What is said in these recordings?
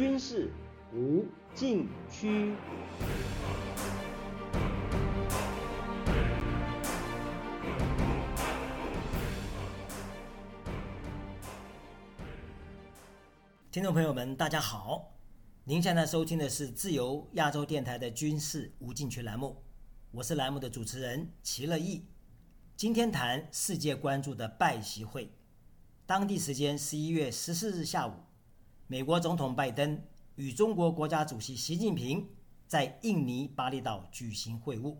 军事无禁区。听众朋友们，大家好！您现在收听的是自由亚洲电台的军事无禁区栏目，我是栏目的主持人齐乐意。今天谈世界关注的拜习会。当地时间十一月十四日下午，美国总统拜登与中国国家主席习近平在印尼巴厘岛举行会晤，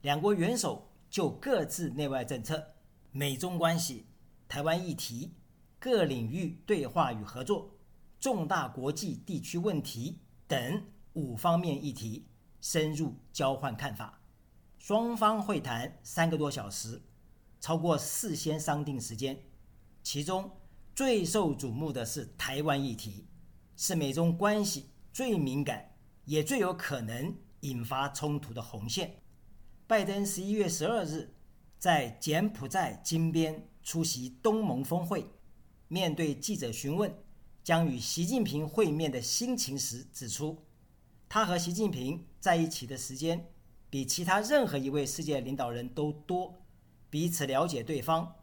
两国元首就各自内外政策、美中关系、台湾议题各领域对话与合作。重大国际地区问题等五方面议题深入交换看法，双方会谈三个多小时，超过事先商定时间。其中最受瞩目的是台湾议题，是美中关系最敏感也最有可能引发冲突的红线。拜登十一月十二日在柬埔寨金边出席东盟峰会，面对记者询问。将与习近平会面的心情时指出，他和习近平在一起的时间比其他任何一位世界领导人都多，彼此了解对方，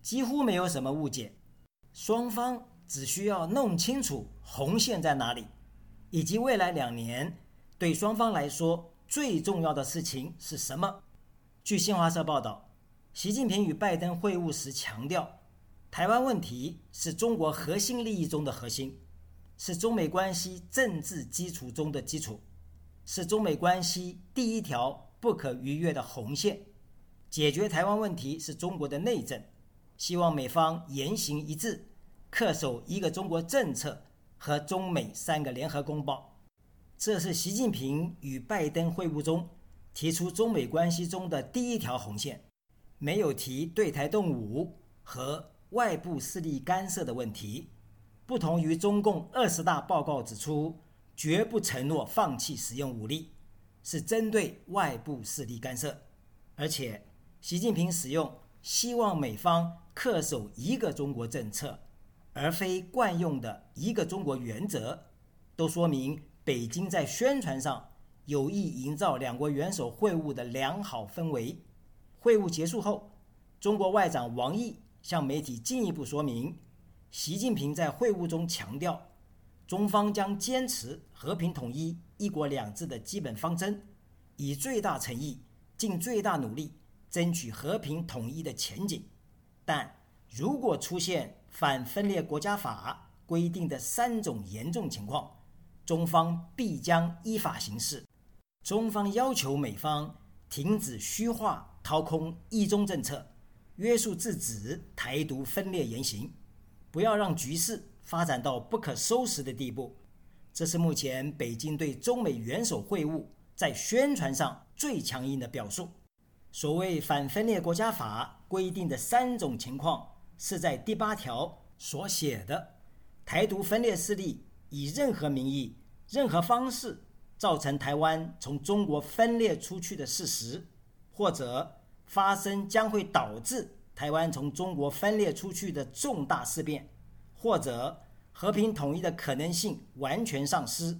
几乎没有什么误解。双方只需要弄清楚红线在哪里，以及未来两年对双方来说最重要的事情是什么。据新华社报道，习近平与拜登会晤时强调。台湾问题是中国核心利益中的核心，是中美关系政治基础中的基础，是中美关系第一条不可逾越的红线。解决台湾问题是中国的内政，希望美方言行一致，恪守一个中国政策和中美三个联合公报。这是习近平与拜登会晤中提出中美关系中的第一条红线，没有提对台动武和。外部势力干涉的问题，不同于中共二十大报告指出，绝不承诺放弃使用武力，是针对外部势力干涉。而且，习近平使用希望美方恪守一个中国政策，而非惯用的一个中国原则，都说明北京在宣传上有意营造两国元首会晤的良好氛围。会晤结束后，中国外长王毅。向媒体进一步说明，习近平在会晤中强调，中方将坚持和平统一、一国两制的基本方针，以最大诚意、尽最大努力争取和平统一的前景。但如果出现反分裂国家法规定的三种严重情况，中方必将依法行事。中方要求美方停止虚化、掏空“一中”政策。约束制止台独分裂言行，不要让局势发展到不可收拾的地步。这是目前北京对中美元首会晤在宣传上最强硬的表述。所谓反分裂国家法规定的三种情况，是在第八条所写的：台独分裂势力以任何名义、任何方式造成台湾从中国分裂出去的事实，或者。发生将会导致台湾从中国分裂出去的重大事变，或者和平统一的可能性完全丧失，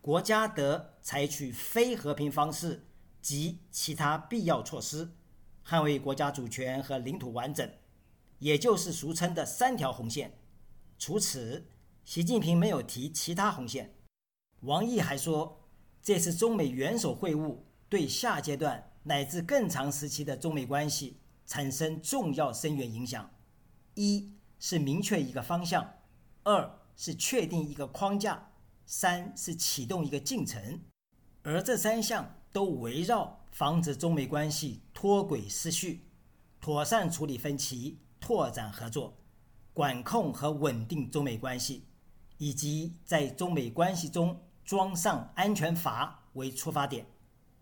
国家得采取非和平方式及其他必要措施，捍卫国家主权和领土完整，也就是俗称的三条红线。除此，习近平没有提其他红线。王毅还说，这次中美元首会晤对下阶段。乃至更长时期的中美关系产生重要深远影响。一是明确一个方向，二是确定一个框架，三是启动一个进程。而这三项都围绕防止中美关系脱轨失序、妥善处理分歧、拓展合作、管控和稳定中美关系，以及在中美关系中装上安全阀为出发点。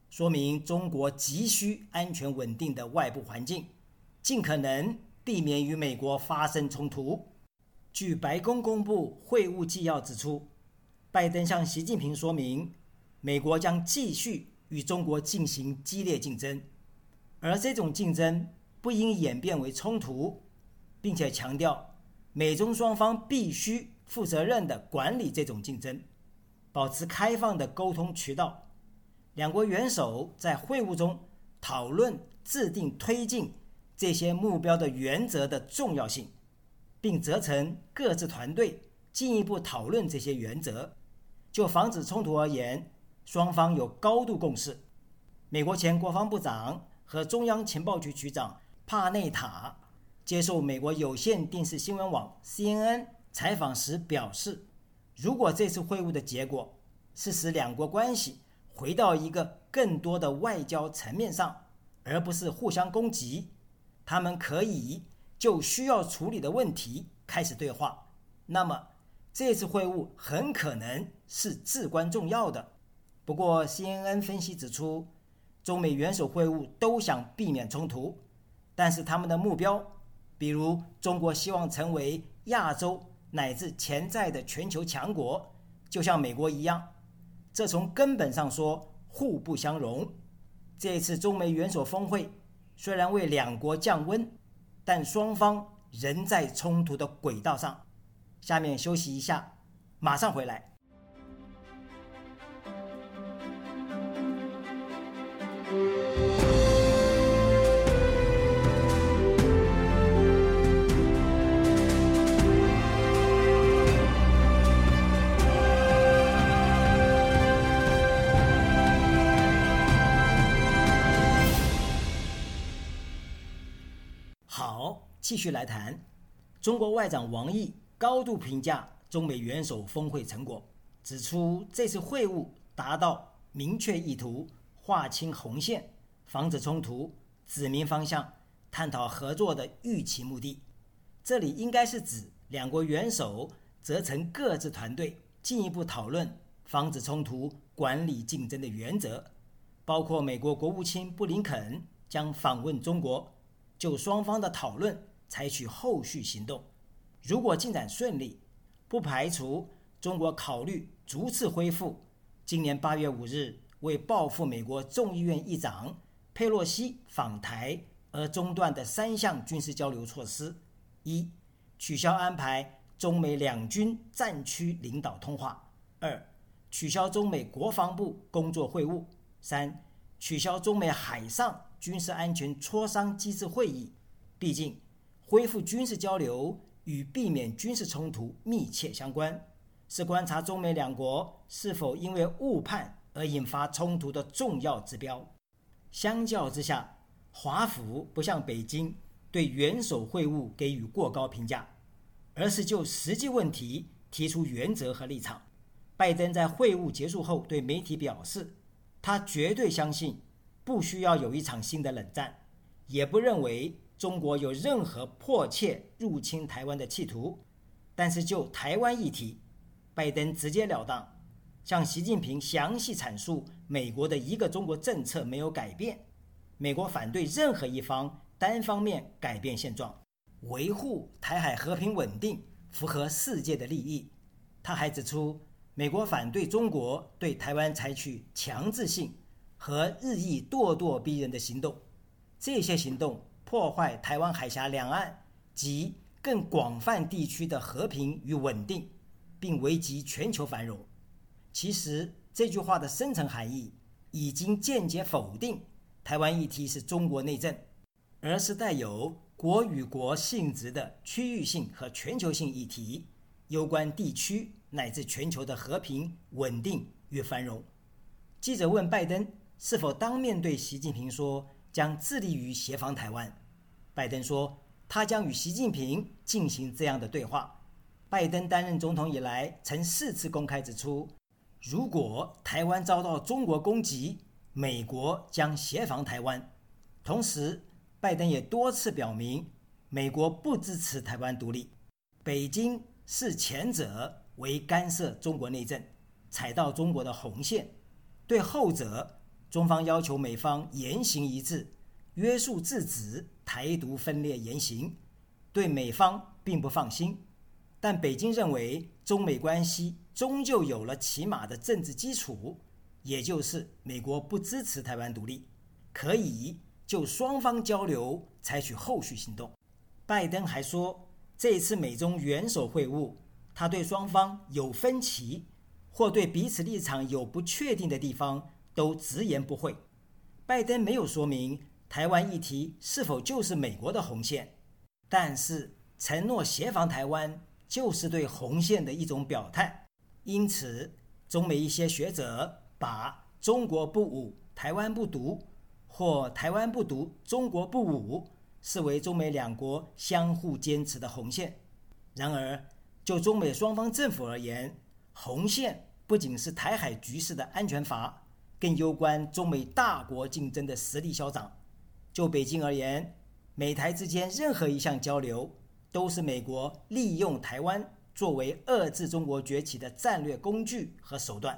说明中国急需安全稳定的外部环境，尽可能避免与美国发生冲突。据白宫公布会晤纪要指出，拜登向习近平说明，美国将继续与中国进行激烈竞争，而这种竞争不应演变为冲突，并且强调美中双方必须负责任地管理这种竞争，保持开放的沟通渠道。两国元首在会晤中讨论制定推进这些目标的原则的重要性，并责成各自团队进一步讨论这些原则。就防止冲突而言，双方有高度共识。美国前国防部长和中央情报局局长帕内塔接受美国有线电视新闻网 CNN 采访时表示，如果这次会晤的结果是使两国关系回到一个更多的外交层面上，而不是互相攻击，他们可以就需要处理的问题开始对话。那么，这次会晤很可能是至关重要的。不过，CNN 分析指出，中美元首会晤都想避免冲突，但是他们的目标，比如中国希望成为亚洲乃至潜在的全球强国，就像美国一样，这从根本上说互不相容。这次中美元首峰会虽然为两国降温，但双方仍在冲突的轨道上。下面休息一下，马上回来。继续来谈中国外长王毅。高度评价中美元首峰会成果，指出这次会晤达到明确意图、划清红线、防止冲突、指明方向、探讨合作的预期目的。这里应该是指两国元首责成各自团队进一步讨论防止冲突、管理竞争的原则，包括美国国务卿布林肯将访问中国，就双方的讨论采取后续行动。如果进展顺利，不排除中国考虑逐次恢复今年八月五日为报复美国众议院议长佩洛西访台而中断的三项军事交流措施：一、取消安排中美两军战区领导通话；二、取消中美国防部工作会晤；三、取消中美海上军事安全磋商机制会议。毕竟，恢复军事交流。与避免军事冲突密切相关，是观察中美两国是否因为误判而引发冲突的重要指标。相较之下，华府不像北京对元首会晤给予过高评价，而是就实际问题提出原则和立场。拜登在会晤结束后对媒体表示，他绝对相信不需要有一场新的冷战，也不认为。中国有任何迫切入侵台湾的企图，但是就台湾议题，拜登直截了当向习近平详细阐述美国的一个中国政策没有改变，美国反对任何一方单方面改变现状，维护台海和平稳定符合世界的利益。他还指出，美国反对中国对台湾采取强制性和日益咄咄逼人的行动，这些行动。破坏台湾海峡两岸及更广泛地区的和平与稳定，并危及全球繁荣。其实这句话的深层含义已经间接否定台湾议题是中国内政，而是带有国与国性质的区域性和全球性议题，攸关地区乃至全球的和平稳定与繁荣。记者问拜登是否当面对习近平说。将致力于协防台湾，拜登说，他将与习近平进行这样的对话。拜登担任总统以来，曾四次公开指出，如果台湾遭到中国攻击，美国将协防台湾。同时，拜登也多次表明，美国不支持台湾独立。北京视前者为干涉中国内政，踩到中国的红线；对后者。中方要求美方言行一致，约束制止台独分裂言行，对美方并不放心。但北京认为中美关系终究有了起码的政治基础，也就是美国不支持台湾独立，可以就双方交流采取后续行动。拜登还说，这次美中元首会晤，他对双方有分歧或对彼此立场有不确定的地方，都直言不讳。拜登没有说明台湾议题是否就是美国的红线，但是承诺协防台湾就是对红线的一种表态。因此，中美一些学者把“中国不武，台湾不独”或“台湾不独，中国不武”视为中美两国相互坚持的红线。然而，就中美双方政府而言，红线不仅是台海局势的安全阀，更攸关中美大国竞争的实力消长。就北京而言，美台之间任何一项交流，都是美国利用台湾作为遏制中国崛起的战略工具和手段。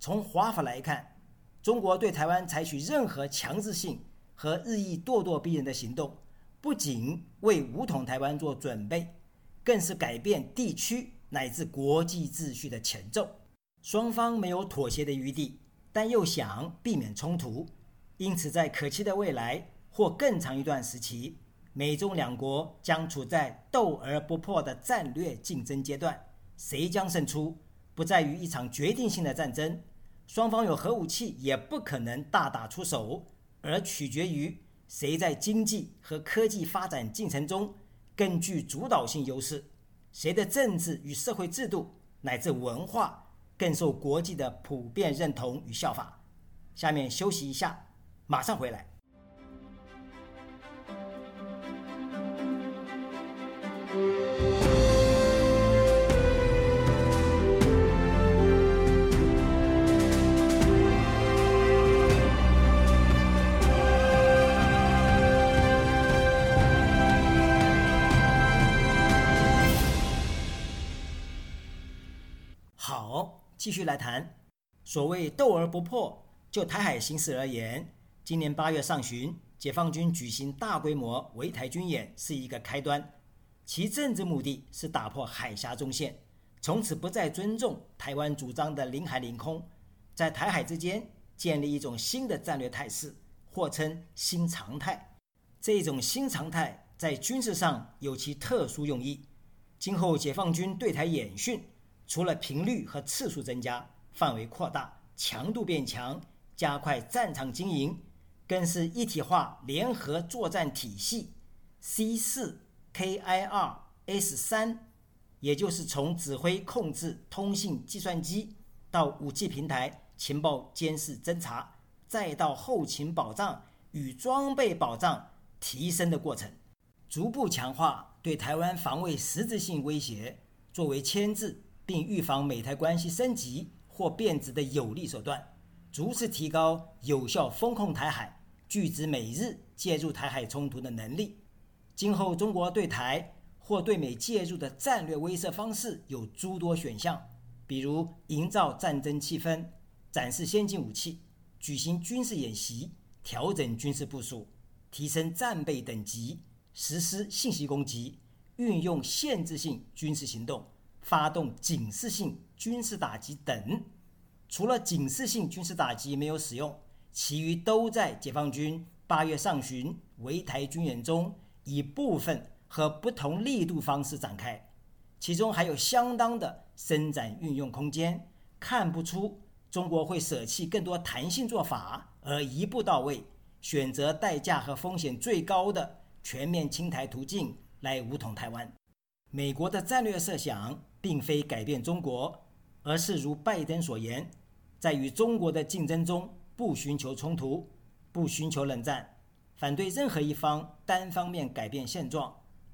从华法来看，中国对台湾采取任何强制性和日益咄咄逼人的行动，不仅为武统台湾做准备，更是改变地区。乃至国际秩序的前奏，双方没有妥协的余地，但又想避免冲突，因此在可期的未来或更长一段时期，美中两国将处在斗而不破的战略竞争阶段。谁将胜出，不在于一场决定性的战争，双方有核武器也不可能大打出手，而取决于谁在经济和科技发展进程中更具主导性优势。谁的政治与社会制度乃至文化更受国际的普遍认同与效法？下面休息一下，马上回来。继续来谈，所谓斗而不破。就台海形势而言，今年八月上旬，解放军举行大规模围台军演是一个开端，其政治目的是打破海峡中线，从此不再尊重台湾主张的领海领空，在台海之间建立一种新的战略态势，或称新常态。这种新常态在军事上有其特殊用意，今后解放军对台演训。除了频率和次数增加、范围扩大、强度变强、加快战场经营，更是一体化联合作战体系 C 四 KIR S 三，也就是从指挥控制、通信、计算机到武器平台、情报监视侦查，再到后勤保障与装备保障提升的过程，逐步强化对台湾防卫实质性威胁，作为牵制。并预防美台关系升级或变质的有力手段，逐次提高有效封控台海、拒止美日介入台海冲突的能力。今后中国对台或对美介入的战略威慑方式有诸多选项，比如营造战争气氛、展示先进武器、举行军事演习、调整军事部署、提升战备等级、实施信息攻击、运用限制性军事行动。发动警示性军事打击等，除了警示性军事打击没有使用，其余都在解放军八月上旬围台军演中以部分和不同力度方式展开，其中还有相当的伸展运用空间。看不出中国会舍弃更多弹性做法，而一步到位，选择代价和风险最高的全面清台途径来武统台湾。美国的战略设想。并非改变中国，而是如拜登所言，在与中国的竞争中不寻求冲突，不寻求冷战，反对任何一方单方面改变现状，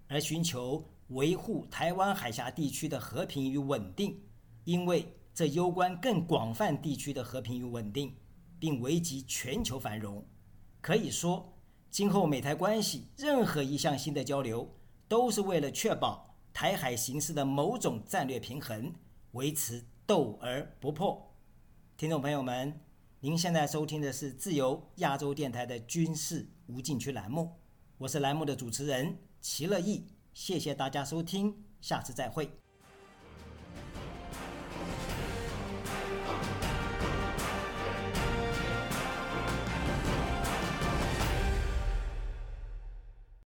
而寻求维护台湾海峡地区的和平与稳定，因为这攸关更广泛地区的和平与稳定，并危及全球繁荣。可以说，今后美台关系任何一项新的交流，都是为了确保。台海形势的某种战略平衡，维持斗而不破。听众朋友们，您现在收听的是自由亚洲电台的军事无禁区栏目，我是栏目的主持人齐乐毅，谢谢大家收听，下次再会。